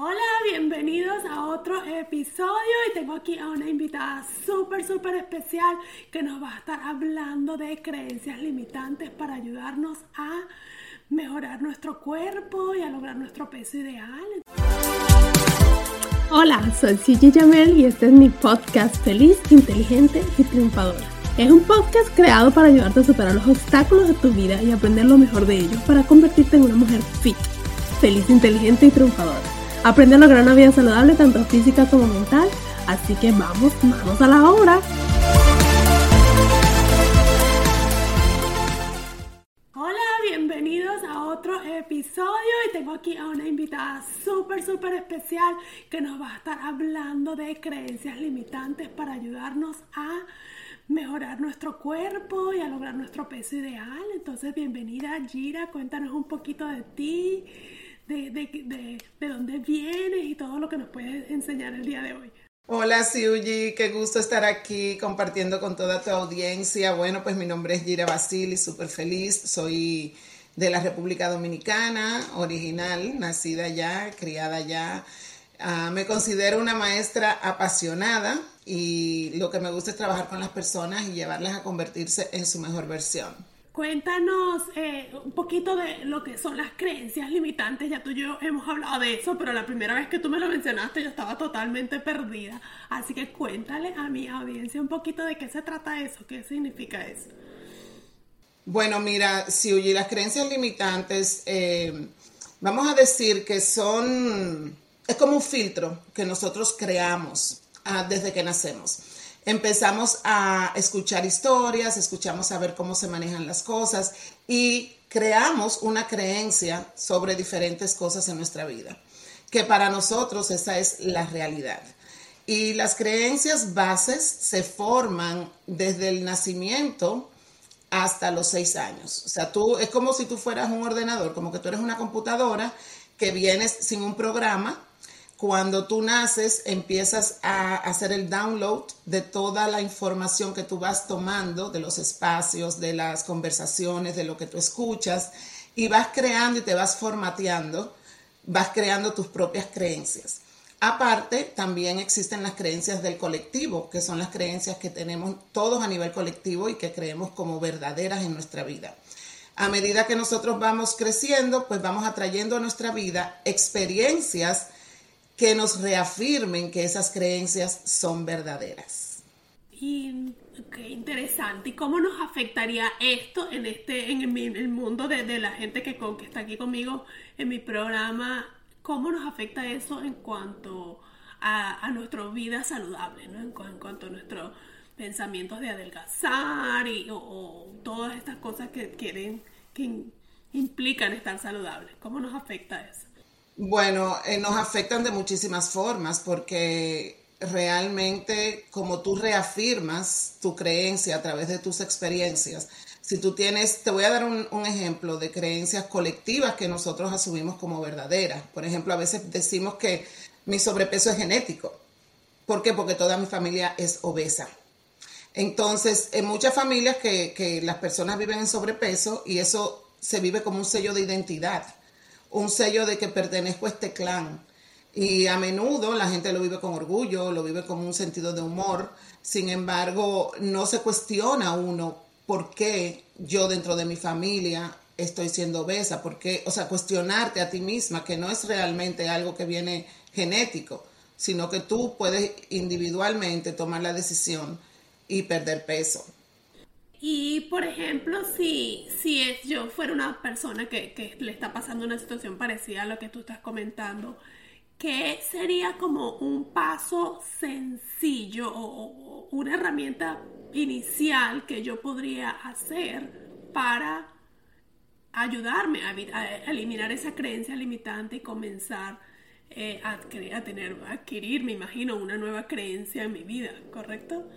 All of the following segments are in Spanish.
Hola, bienvenidos a otro episodio y tengo aquí a una invitada súper, súper especial que nos va a estar hablando de creencias limitantes para ayudarnos a mejorar nuestro cuerpo y a lograr nuestro peso ideal. Hola, soy Gigi Jamel y este es mi podcast Feliz, Inteligente y Triunfadora. Es un podcast creado para ayudarte a superar los obstáculos de tu vida y aprender lo mejor de ellos para convertirte en una mujer fit, feliz, inteligente y triunfadora. Aprende a lograr una vida saludable tanto física como mental. Así que vamos, vamos a la obra. Hola, bienvenidos a otro episodio y tengo aquí a una invitada súper, súper especial que nos va a estar hablando de creencias limitantes para ayudarnos a mejorar nuestro cuerpo y a lograr nuestro peso ideal. Entonces, bienvenida Gira, cuéntanos un poquito de ti de, de, de, dónde vienes y todo lo que nos puedes enseñar el día de hoy. Hola Siuji, qué gusto estar aquí compartiendo con toda tu audiencia. Bueno, pues mi nombre es Gira Basili, súper feliz. Soy de la República Dominicana, original, nacida allá, criada allá. Ah, me considero una maestra apasionada y lo que me gusta es trabajar con las personas y llevarlas a convertirse en su mejor versión. Cuéntanos eh, un poquito de lo que son las creencias limitantes. Ya tú y yo hemos hablado de eso, pero la primera vez que tú me lo mencionaste yo estaba totalmente perdida. Así que cuéntale a mi audiencia un poquito de qué se trata eso, qué significa eso. Bueno, mira, si oye las creencias limitantes, eh, vamos a decir que son, es como un filtro que nosotros creamos ah, desde que nacemos empezamos a escuchar historias, escuchamos a ver cómo se manejan las cosas y creamos una creencia sobre diferentes cosas en nuestra vida, que para nosotros esa es la realidad. Y las creencias bases se forman desde el nacimiento hasta los seis años. O sea, tú es como si tú fueras un ordenador, como que tú eres una computadora que vienes sin un programa cuando tú naces, empiezas a hacer el download de toda la información que tú vas tomando, de los espacios, de las conversaciones, de lo que tú escuchas, y vas creando y te vas formateando, vas creando tus propias creencias. Aparte, también existen las creencias del colectivo, que son las creencias que tenemos todos a nivel colectivo y que creemos como verdaderas en nuestra vida. A medida que nosotros vamos creciendo, pues vamos atrayendo a nuestra vida experiencias que nos reafirmen que esas creencias son verdaderas. Y qué interesante. ¿Y cómo nos afectaría esto en este, en el, mundo de, la gente que, está aquí conmigo en mi programa? ¿Cómo nos afecta eso en cuanto a, nuestra vida saludable, en, cuanto a nuestros pensamientos de adelgazar y, o, todas estas cosas que quieren, que implican estar saludables? ¿Cómo nos afecta eso? Bueno, eh, nos afectan de muchísimas formas porque realmente como tú reafirmas tu creencia a través de tus experiencias, si tú tienes, te voy a dar un, un, ejemplo de creencias colectivas que nosotros asumimos como verdaderas. Por ejemplo, a veces decimos que mi sobrepeso es genético. ¿Por qué? Porque toda mi familia es obesa. Entonces, en muchas familias que, que las personas viven en sobrepeso y eso se vive como un sello de identidad un sello de que pertenezco a este clan. Y a menudo la gente lo vive con orgullo, lo vive con un sentido de humor. Sin embargo, no se cuestiona uno por qué yo dentro de mi familia estoy siendo obesa, porque, o sea, cuestionarte a ti misma, que no es realmente algo que viene genético, sino que tú puedes individualmente tomar la decisión y perder peso. Y por ejemplo, si, si es, yo fuera una persona que, le está pasando una situación parecida a lo que tú estás comentando, ¿qué sería como un paso sencillo o, una herramienta inicial que yo podría hacer para ayudarme a, eliminar esa creencia limitante y comenzar eh, a, a, tener, a adquirir, me imagino, una nueva creencia en mi vida, ¿correcto?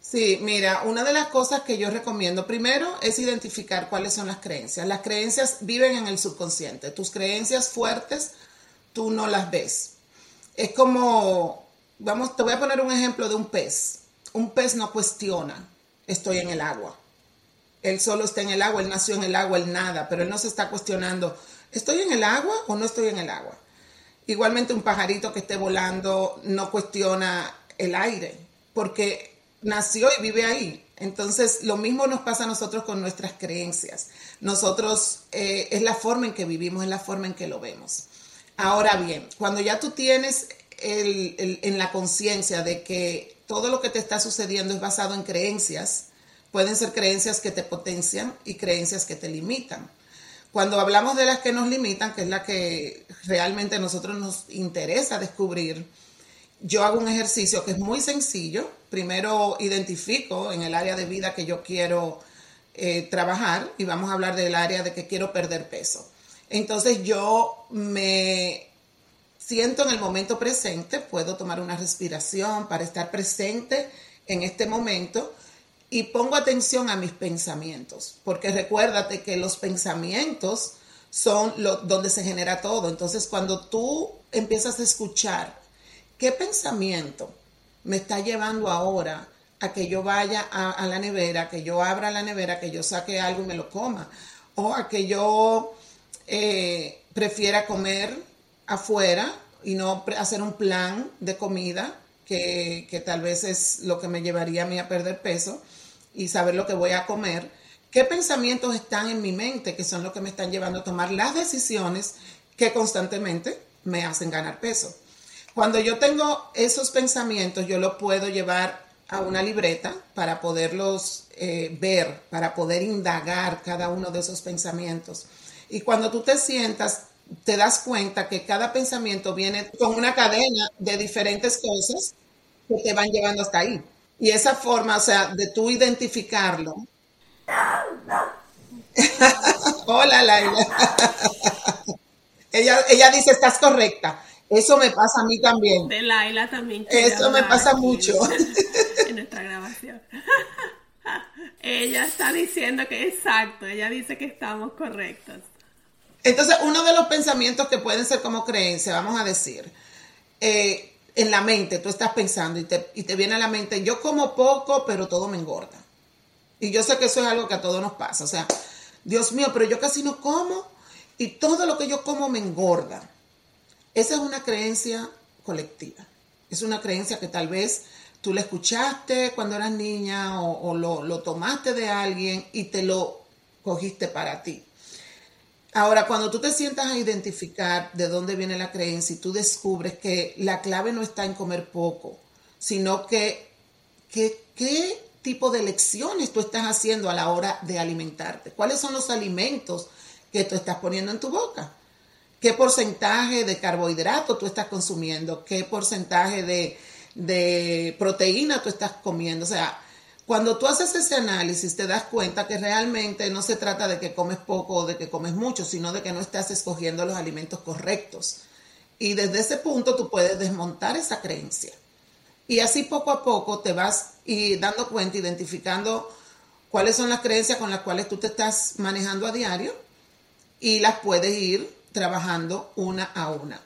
Sí, mira, una de las cosas que yo recomiendo primero es identificar cuáles son las creencias. Las creencias viven en el subconsciente. Tus creencias fuertes, tú no las ves. Es como, vamos, te voy a poner un ejemplo de un pez. Un pez no cuestiona, estoy en el agua. Él solo está en el agua, él nació en el agua, él nada, pero él no se está cuestionando, ¿estoy en el agua o no estoy en el agua? Igualmente un pajarito que esté volando no cuestiona el aire, porque nació y vive ahí. Entonces, lo mismo nos pasa a nosotros con nuestras creencias. Nosotros, eh, es la forma en que vivimos, es la forma en que lo vemos. Ahora bien, cuando ya tú tienes en la conciencia de que todo lo que te está sucediendo es basado en creencias, pueden ser creencias que te potencian y creencias que te limitan. Cuando hablamos de las que nos limitan, que es la que realmente a nosotros nos interesa descubrir, yo hago un ejercicio que es muy sencillo. Primero identifico en el área de vida que yo quiero eh, trabajar y vamos a hablar del área de que quiero perder peso. Entonces yo me siento en el momento presente, puedo tomar una respiración para estar presente en este momento y pongo atención a mis pensamientos, porque recuérdate que los pensamientos son lo, donde se genera todo. Entonces cuando tú empiezas a escuchar ¿Qué pensamiento me está llevando ahora a que yo vaya a, la nevera, que yo abra la nevera, que yo saque algo y me lo coma? O a que yo eh, prefiera comer afuera y no hacer un plan de comida, que, que tal vez es lo que me llevaría a mí a perder peso y saber lo que voy a comer. ¿Qué pensamientos están en mi mente que son los que me están llevando a tomar las decisiones que constantemente me hacen ganar peso? Cuando yo tengo esos pensamientos, yo los puedo llevar a una libreta para poderlos eh, ver, para poder indagar cada uno de esos pensamientos. Y cuando tú te sientas, te das cuenta que cada pensamiento viene con una cadena de diferentes cosas que te van llevando hasta ahí. Y esa forma, o sea, de tú identificarlo. Hola, Laila. ella, ella dice, estás correcta. Eso me pasa a mí también. De Laila también. Eso me pasa mucho. En nuestra grabación. ella está diciendo que exacto, ella dice que estamos correctos. Entonces, uno de los pensamientos que pueden ser como creencia, vamos a decir, eh, en la mente, tú estás pensando y te, y te viene a la mente, yo como poco, pero todo me engorda. Y yo sé que eso es algo que a todos nos pasa. O sea, Dios mío, pero yo casi no como y todo lo que yo como me engorda. Esa es una creencia colectiva. Es una creencia que tal vez tú la escuchaste cuando eras niña o, lo, tomaste de alguien y te lo cogiste para ti. Ahora, cuando tú te sientas a identificar de dónde viene la creencia y tú descubres que la clave no está en comer poco, sino que, qué tipo de elecciones tú estás haciendo a la hora de alimentarte, cuáles son los alimentos que tú estás poniendo en tu boca qué porcentaje de carbohidrato tú estás consumiendo, qué porcentaje de, proteína tú estás comiendo. O sea, cuando tú haces ese análisis te das cuenta que realmente no se trata de que comes poco o de que comes mucho, sino de que no estás escogiendo los alimentos correctos. Y desde ese punto tú puedes desmontar esa creencia. Y así poco a poco te vas y dando cuenta, identificando cuáles son las creencias con las cuales tú te estás manejando a diario y las puedes ir trabajando una a una.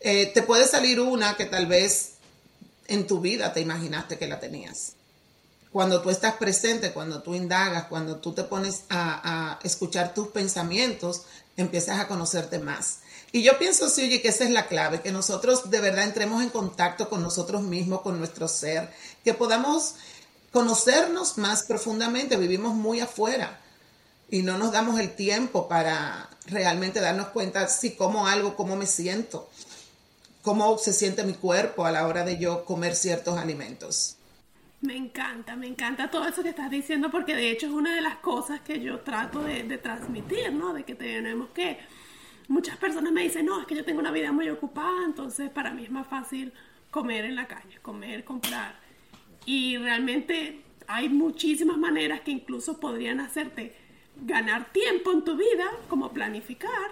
Eh, te puede salir una que tal vez en tu vida te imaginaste que la tenías. Cuando tú estás presente, cuando tú indagas, cuando tú te pones a, escuchar tus pensamientos, empiezas a conocerte más. Y yo pienso, sí, que esa es la clave, que nosotros de verdad entremos en contacto con nosotros mismos, con nuestro ser, que podamos conocernos más profundamente. Vivimos muy afuera y no nos damos el tiempo para realmente darnos cuenta si como algo, cómo me siento, cómo se siente mi cuerpo a la hora de yo comer ciertos alimentos. Me encanta, me encanta todo eso que estás diciendo porque de hecho es una de las cosas que yo trato de, transmitir, ¿no? De que tenemos que... Muchas personas me dicen, no, es que yo tengo una vida muy ocupada, entonces para mí es más fácil comer en la calle, comer, comprar. Y realmente hay muchísimas maneras que incluso podrían hacerte ganar tiempo en tu vida, como planificar,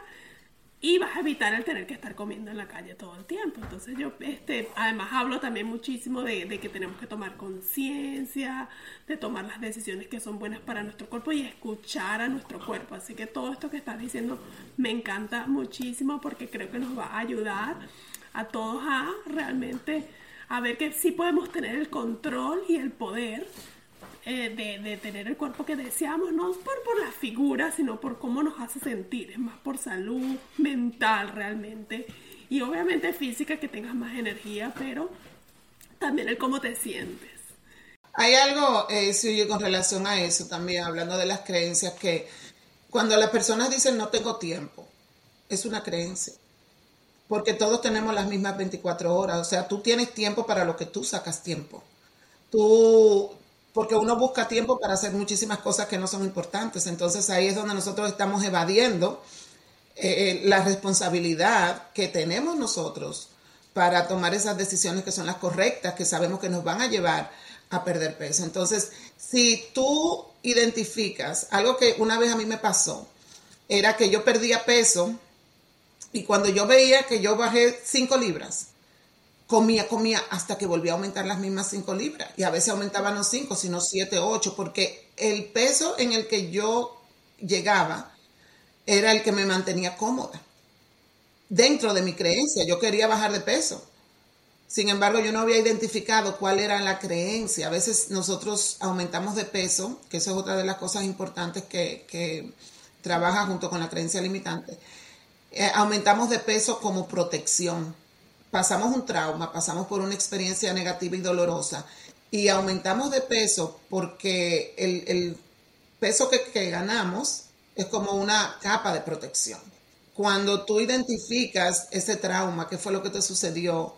y vas a evitar el tener que estar comiendo en la calle todo el tiempo. Entonces yo, este, además hablo también muchísimo de, de que tenemos que tomar conciencia, de tomar las decisiones que son buenas para nuestro cuerpo y escuchar a nuestro cuerpo. Así que todo esto que estás diciendo me encanta muchísimo porque creo que nos va a ayudar a todos a realmente a ver que sí podemos tener el control y el poder eh, de, tener el cuerpo que deseamos, no por, por la figura, sino por cómo nos hace sentir, es más por salud mental realmente. Y obviamente física, que tengas más energía, pero también el cómo te sientes. Hay algo, eh, sí, con relación a eso también, hablando de las creencias, que cuando las personas dicen no tengo tiempo, es una creencia. Porque todos tenemos las mismas 24 horas. O sea, tú tienes tiempo para lo que tú sacas tiempo. Tú porque uno busca tiempo para hacer muchísimas cosas que no son importantes. Entonces ahí es donde nosotros estamos evadiendo eh, eh, la responsabilidad que tenemos nosotros para tomar esas decisiones que son las correctas, que sabemos que nos van a llevar a perder peso. Entonces, si tú identificas algo que una vez a mí me pasó, era que yo perdía peso y cuando yo veía que yo bajé 5 libras, comía, comía hasta que volvía a aumentar las mismas 5 libras. Y a veces aumentaban no 5, sino 7, 8, porque el peso en el que yo llegaba era el que me mantenía cómoda. Dentro de mi creencia, yo quería bajar de peso. Sin embargo, yo no había identificado cuál era la creencia. A veces nosotros aumentamos de peso, que eso es otra de las cosas importantes que, que trabaja junto con la creencia limitante. Eh, aumentamos de peso como protección pasamos un trauma, pasamos por una experiencia negativa y dolorosa y aumentamos de peso porque el, peso que, que, ganamos es como una capa de protección. Cuando tú identificas ese trauma, qué fue lo que te sucedió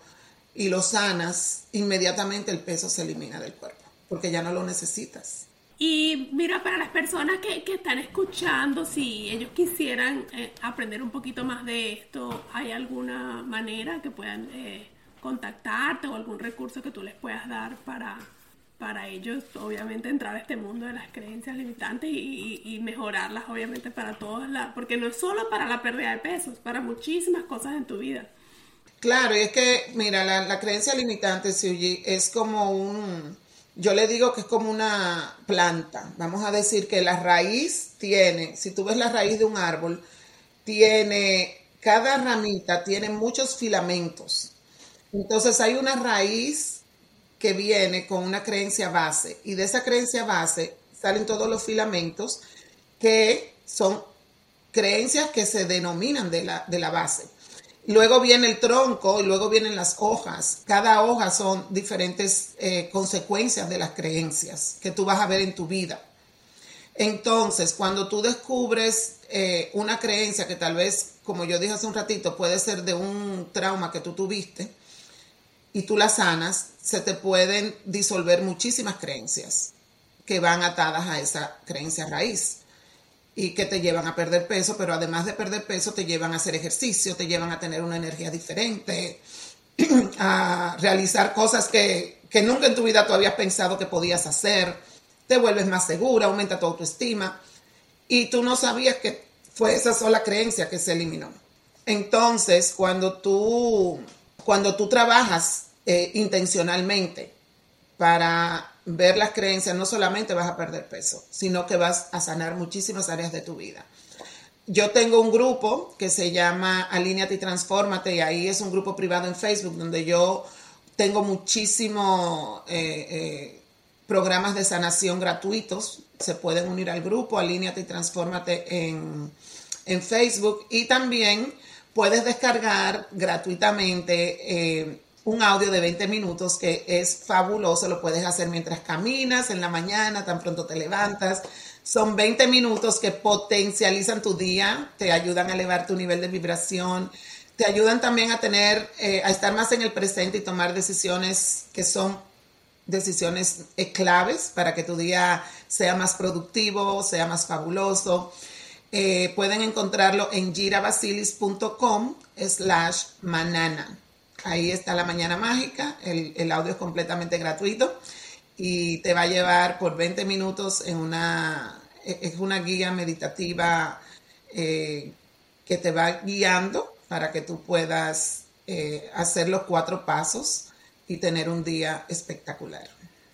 y lo sanas, inmediatamente el peso se elimina del cuerpo porque ya no lo necesitas. Y mira, para las personas que, que están escuchando, si ellos quisieran eh, aprender un poquito más de esto, ¿hay alguna manera que puedan eh, contactarte o algún recurso que tú les puedas dar para, para ellos, obviamente, entrar a este mundo de las creencias limitantes y, mejorarlas, obviamente, para todas las... Porque no es solo para la pérdida de peso, es para muchísimas cosas en tu vida. Claro, y es que, mira, la, la creencia limitante, Suji, es como un yo le digo que es como una planta. Vamos a decir que la raíz tiene, si tú ves la raíz de un árbol, tiene, cada ramita tiene muchos filamentos. Entonces hay una raíz que viene con una creencia base y de esa creencia base salen todos los filamentos que son creencias que se denominan de la, de la base. Luego viene el tronco y luego vienen las hojas. Cada hoja son diferentes eh, consecuencias de las creencias que tú vas a ver en tu vida. Entonces, cuando tú descubres eh, una creencia que tal vez, como yo dije hace un ratito, puede ser de un trauma que tú tuviste y tú la sanas, se te pueden disolver muchísimas creencias que van atadas a esa creencia raíz y que te llevan a perder peso, pero además de perder peso te llevan a hacer ejercicio, te llevan a tener una energía diferente, a realizar cosas que, nunca en tu vida tú habías pensado que podías hacer, te vuelves más segura, aumenta tu autoestima y tú no sabías que fue esa sola creencia que se eliminó. Entonces, cuando tú, cuando tú trabajas eh, intencionalmente para ver las creencias, no solamente vas a perder peso, sino que vas a sanar muchísimas áreas de tu vida. Yo tengo un grupo que se llama Alíneate y Transfórmate y ahí es un grupo privado en Facebook donde yo tengo muchísimos eh, eh, programas de sanación gratuitos. Se pueden unir al grupo Alíneate y Transfórmate en, en Facebook y también puedes descargar gratuitamente eh, un audio de 20 minutos que es fabuloso, lo puedes hacer mientras caminas, en la mañana, tan pronto te levantas. Son 20 minutos que potencializan tu día, te ayudan a elevar tu nivel de vibración, te ayudan también a tener, eh, a estar más en el presente y tomar decisiones que son decisiones eh, claves para que tu día sea más productivo, sea más fabuloso. Eh, pueden encontrarlo en girabasilis.com slash manana. Ahí está la mañana mágica, el, audio es completamente gratuito y te va a llevar por 20 minutos en una, e-, es una guía meditativa eh, que te va guiando para que tú puedas eh, hacer los cuatro pasos y tener un día espectacular.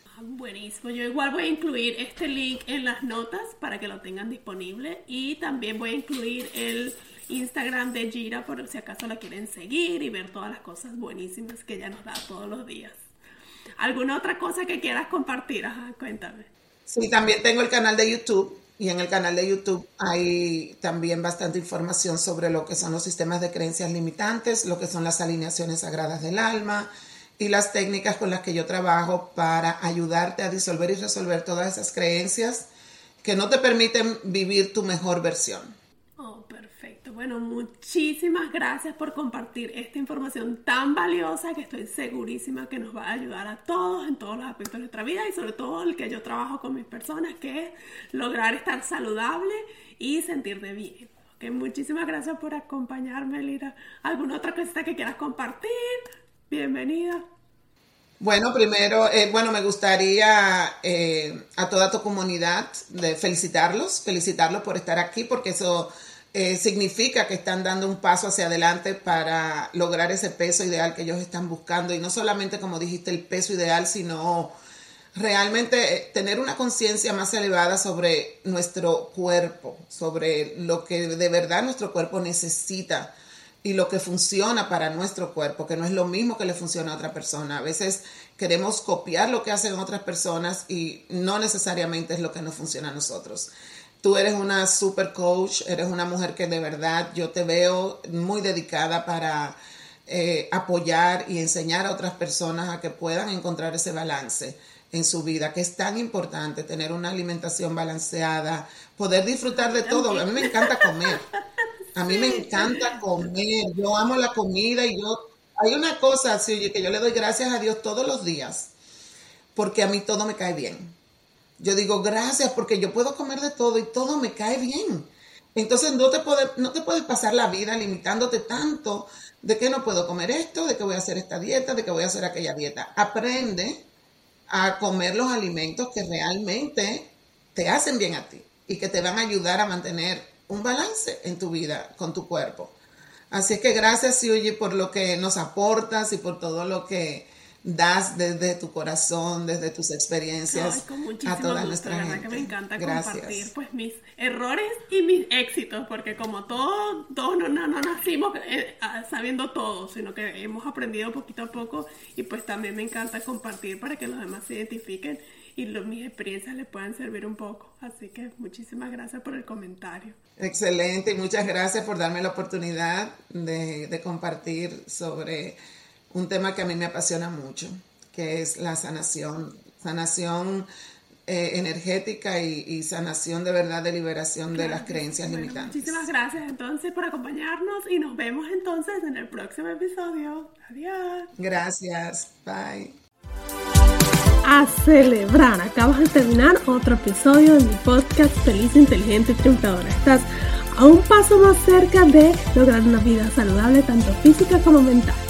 Ah, buenísimo, yo igual voy a incluir este link en las notas para que lo tengan disponible y también voy a incluir el Instagram de Gira por si acaso la quieren seguir y ver todas las cosas buenísimas que ella nos da todos los días. ¿Alguna otra cosa que quieras compartir? Ajá, cuéntame. Sí, también tengo el canal de YouTube y en el canal de YouTube hay también bastante información sobre lo que son los sistemas de creencias limitantes, lo que son las alineaciones sagradas del alma y las técnicas con las que yo trabajo para ayudarte a disolver y resolver todas esas creencias que no te permiten vivir tu mejor versión. Bueno, muchísimas gracias por compartir esta información tan valiosa que estoy segurísima que nos va a ayudar a todos en todos los aspectos de nuestra vida y sobre todo el que yo trabajo con mis personas, que es lograr estar saludable y sentirte bien. Muchísimas gracias por acompañarme, Lira. ¿Alguna otra cosa que quieras compartir? Bienvenida. Bueno, primero, eh, bueno, me gustaría eh, a toda tu comunidad de felicitarlos, felicitarlos por estar aquí, porque eso eh, significa que están dando un paso hacia adelante para lograr ese peso ideal que ellos están buscando. Y no solamente, como dijiste, el peso ideal, sino realmente eh, tener una conciencia más elevada sobre nuestro cuerpo, sobre lo que de verdad nuestro cuerpo necesita y lo que funciona para nuestro cuerpo, que no es lo mismo que le funciona a otra persona. A veces queremos copiar lo que hacen otras personas y no necesariamente es lo que nos funciona a nosotros. Tú eres una super coach, eres una mujer que de verdad yo te veo muy dedicada para eh, apoyar y enseñar a otras personas a que puedan encontrar ese balance en su vida, que es tan importante tener una alimentación balanceada, poder disfrutar de todo. A mí me encanta comer. A mí me encanta comer. Yo amo la comida y yo... Hay una cosa, así, que yo le doy gracias a Dios todos los días, porque a mí todo me cae bien. Yo digo, gracias, porque yo puedo comer de todo y todo me cae bien. Entonces no te, no te puedes pasar la vida limitándote tanto de que no puedo comer esto, de que voy a hacer esta dieta, de que voy a hacer aquella dieta. Aprende a comer los alimentos que realmente te hacen bien a ti y que te van a ayudar a mantener un balance en tu vida con tu cuerpo. Así es que gracias, Yuji, por lo que nos aportas y por todo lo que das desde tu corazón, desde tus experiencias a toda nuestra gente. que me encanta compartir pues mis errores y mis éxitos, porque como todos, todos no, no, no, nacimos eh, sabiendo todo, sino que hemos aprendido poquito a poco y pues también me encanta compartir para que los demás se identifiquen y mis experiencias les puedan servir un poco. Así que muchísimas gracias por el comentario. Excelente y muchas gracias por darme la oportunidad de, de compartir sobre un tema que a mí me apasiona mucho, que es la sanación, sanación eh, energética y, sanación de verdad de liberación de las creencias limitantes. Muchísimas gracias entonces por acompañarnos y nos vemos entonces en el próximo episodio. Adiós. Gracias. Bye. A celebrar, acabas de terminar otro episodio de mi podcast Feliz, Inteligente y Triunfadora. Estás a un paso más cerca de lograr una vida saludable tanto física como mental.